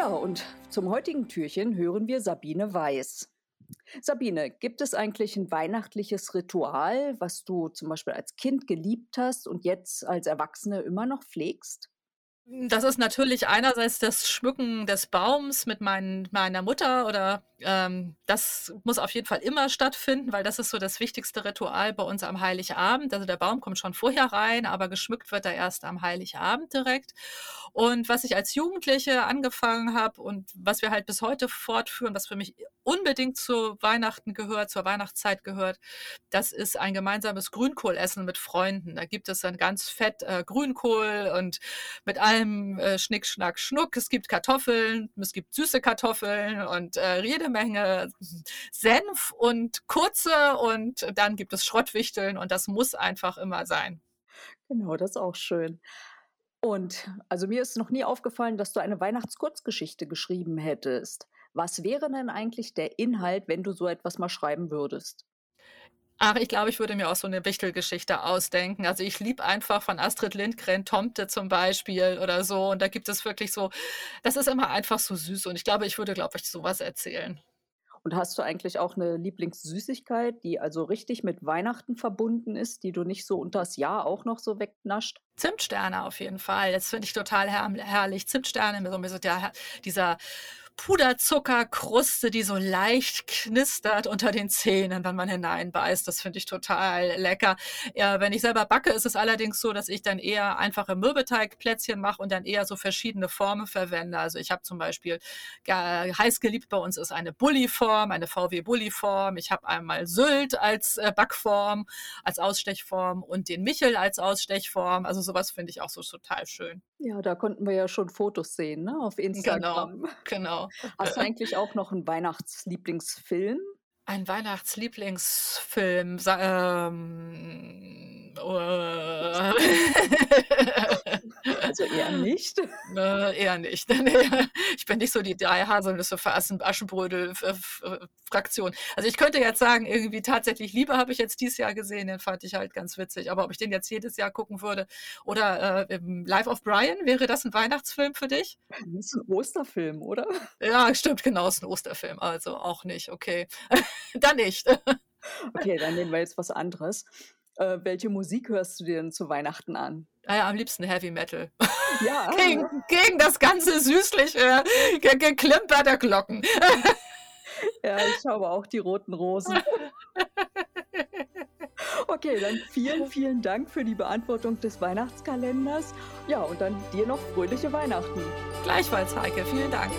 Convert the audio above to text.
Ja, und zum heutigen Türchen hören wir Sabine Weiß. Sabine, gibt es eigentlich ein weihnachtliches Ritual, was du zum Beispiel als Kind geliebt hast und jetzt als Erwachsene immer noch pflegst? Das ist natürlich einerseits das Schmücken des Baums mit mein, meiner Mutter oder ähm, das muss auf jeden Fall immer stattfinden, weil das ist so das wichtigste Ritual bei uns am Heiligabend. Also der Baum kommt schon vorher rein, aber geschmückt wird er erst am Heiligabend direkt. Und was ich als Jugendliche angefangen habe und was wir halt bis heute fortführen, was für mich unbedingt zu Weihnachten gehört, zur Weihnachtszeit gehört, das ist ein gemeinsames Grünkohlessen mit Freunden. Da gibt es dann ganz fett äh, Grünkohl und mit allem äh, Schnick, Schnack, Schnuck. Es gibt Kartoffeln, es gibt süße Kartoffeln und äh, jede Menge Senf und kurze und dann gibt es Schrottwichteln und das muss einfach immer sein. Genau, das ist auch schön. Und also mir ist noch nie aufgefallen, dass du eine Weihnachtskurzgeschichte geschrieben hättest. Was wäre denn eigentlich der Inhalt, wenn du so etwas mal schreiben würdest? Ach, ich glaube, ich würde mir auch so eine Wichtelgeschichte ausdenken. Also ich liebe einfach von Astrid Lindgren Tomte zum Beispiel oder so. Und da gibt es wirklich so, das ist immer einfach so süß. Und ich glaube, ich würde, glaube ich, sowas erzählen. Und hast du eigentlich auch eine Lieblingssüßigkeit, die also richtig mit Weihnachten verbunden ist, die du nicht so unters Jahr auch noch so wegnascht? Zimtsterne auf jeden Fall. Das finde ich total her herrlich. Zimtsterne, so, so der, dieser Puderzuckerkruste, die so leicht knistert unter den Zähnen, wenn man hineinbeißt. Das finde ich total lecker. Ja, wenn ich selber backe, ist es allerdings so, dass ich dann eher einfache Mürbeteigplätzchen mache und dann eher so verschiedene Formen verwende. Also ich habe zum Beispiel heiß geliebt bei uns ist eine Bulli-Form, eine VW-Bulli-Form. Ich habe einmal Sylt als äh, Backform, als Ausstechform und den Michel als Ausstechform. Also sowas finde ich auch so total schön. Ja, da konnten wir ja schon Fotos sehen, ne, auf Genau, Instagram. genau. Hast du eigentlich auch noch einen Weihnachtslieblingsfilm? Ein Weihnachtslieblingsfilm, ähm, äh, eher nicht? äh, eher nicht. Ich bin nicht so die drei Haselnüsse für Aschen Aschenbrödel F F Fraktion. Also ich könnte jetzt sagen, irgendwie tatsächlich Liebe habe ich jetzt dieses Jahr gesehen, den fand ich halt ganz witzig. Aber ob ich den jetzt jedes Jahr gucken würde oder äh, Life of Brian, wäre das ein Weihnachtsfilm für dich? Das ist ein Osterfilm, oder? Ja, stimmt, genau, ist ein Osterfilm. Also auch nicht, okay. Dann nicht. Okay, dann nehmen wir jetzt was anderes. Äh, welche Musik hörst du dir denn zu Weihnachten an? Ah ja, am liebsten Heavy Metal. Ja. Gegen, gegen das ganze süßliche Ge Geklimper der Glocken. Ja, ich habe auch die roten Rosen. Okay, dann vielen, vielen Dank für die Beantwortung des Weihnachtskalenders. Ja, und dann dir noch fröhliche Weihnachten. Gleichfalls, Heike. Vielen Dank.